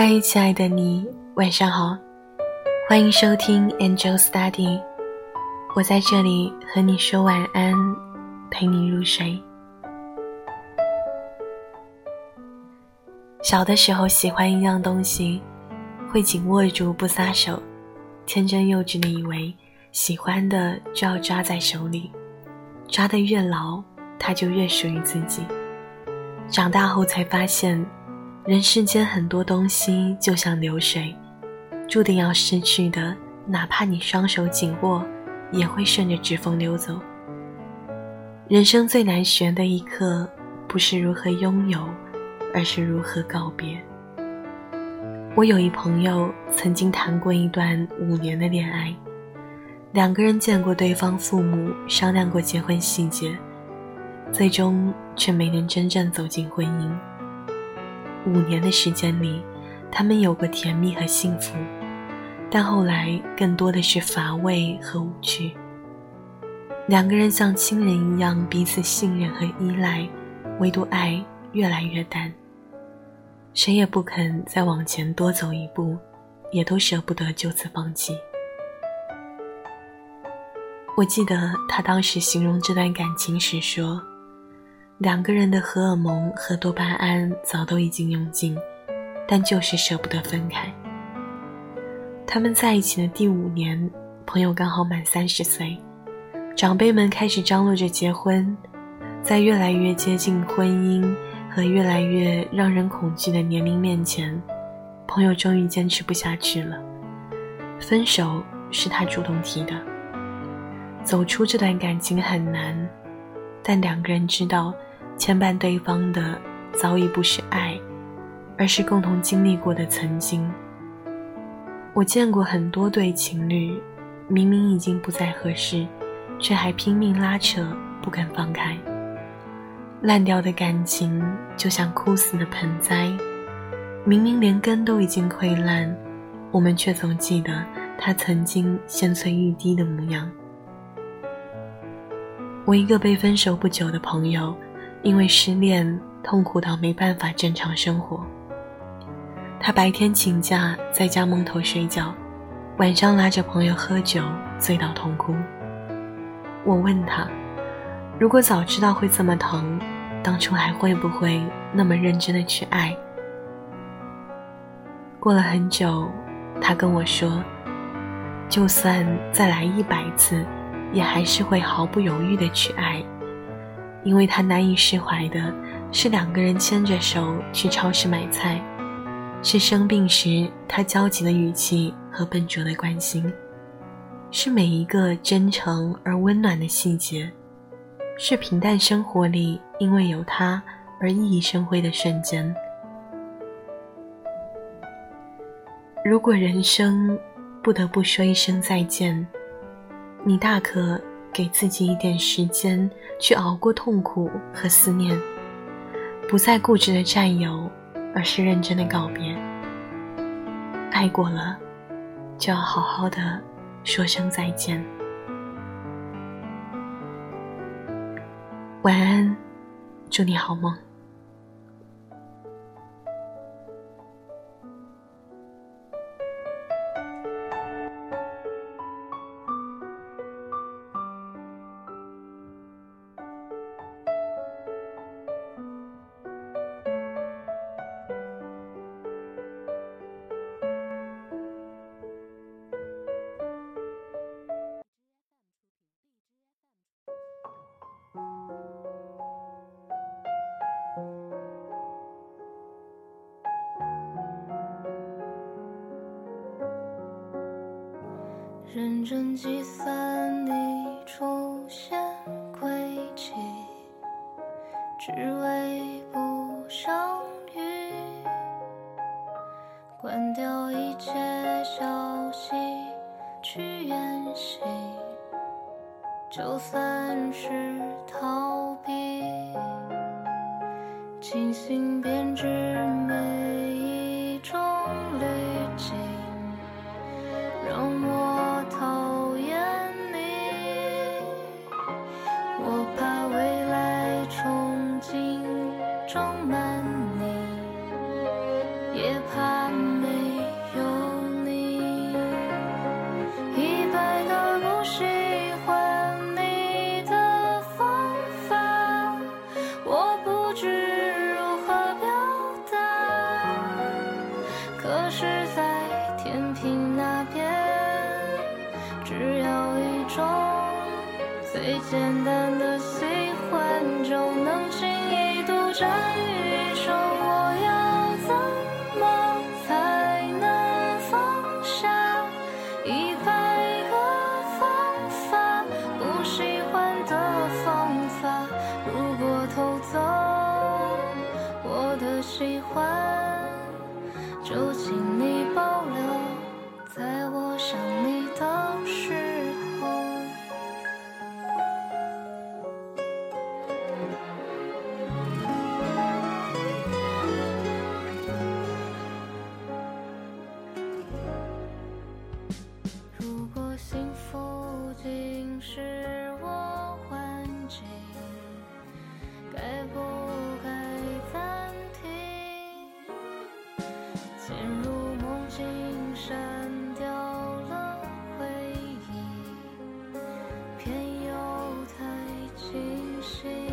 嗨，亲爱的你，晚上好，欢迎收听 Angel Study，我在这里和你说晚安，陪你入睡。小的时候喜欢一样东西，会紧握住不撒手，天真幼稚的以为喜欢的就要抓在手里，抓得越牢，它就越属于自己。长大后才发现。人世间很多东西就像流水，注定要失去的，哪怕你双手紧握，也会顺着指缝流走。人生最难学的一课，不是如何拥有，而是如何告别。我有一朋友曾经谈过一段五年的恋爱，两个人见过对方父母，商量过结婚细节，最终却没能真正走进婚姻。五年的时间里，他们有过甜蜜和幸福，但后来更多的是乏味和无趣。两个人像亲人一样彼此信任和依赖，唯独爱越来越淡。谁也不肯再往前多走一步，也都舍不得就此放弃。我记得他当时形容这段感情时说。两个人的荷尔蒙和多巴胺早都已经用尽，但就是舍不得分开。他们在一起的第五年，朋友刚好满三十岁，长辈们开始张罗着结婚，在越来越接近婚姻和越来越让人恐惧的年龄面前，朋友终于坚持不下去了。分手是他主动提的。走出这段感情很难，但两个人知道。牵绊对方的早已不是爱，而是共同经历过的曾经。我见过很多对情侣，明明已经不再合适，却还拼命拉扯，不肯放开。烂掉的感情就像枯死的盆栽，明明连根都已经溃烂，我们却总记得它曾经鲜翠欲滴的模样。我一个被分手不久的朋友。因为失恋，痛苦到没办法正常生活。他白天请假在家蒙头睡觉，晚上拉着朋友喝酒，醉到痛哭。我问他，如果早知道会这么疼，当初还会不会那么认真的去爱？过了很久，他跟我说，就算再来一百次，也还是会毫不犹豫的去爱。因为他难以释怀的是两个人牵着手去超市买菜，是生病时他焦急的语气和笨拙的关心，是每一个真诚而温暖的细节，是平淡生活里因为有他而熠熠生辉的瞬间。如果人生不得不说一声再见，你大可。给自己一点时间去熬过痛苦和思念，不再固执的占有，而是认真的告别。爱过了，就要好好的说声再见。晚安，祝你好梦。认真计算你出现轨迹，只为不相遇。关掉一切消息，去演戏，就算是逃避。精心编织在天平那边，只要一种最简单的喜欢，就能轻易独占天又太清晰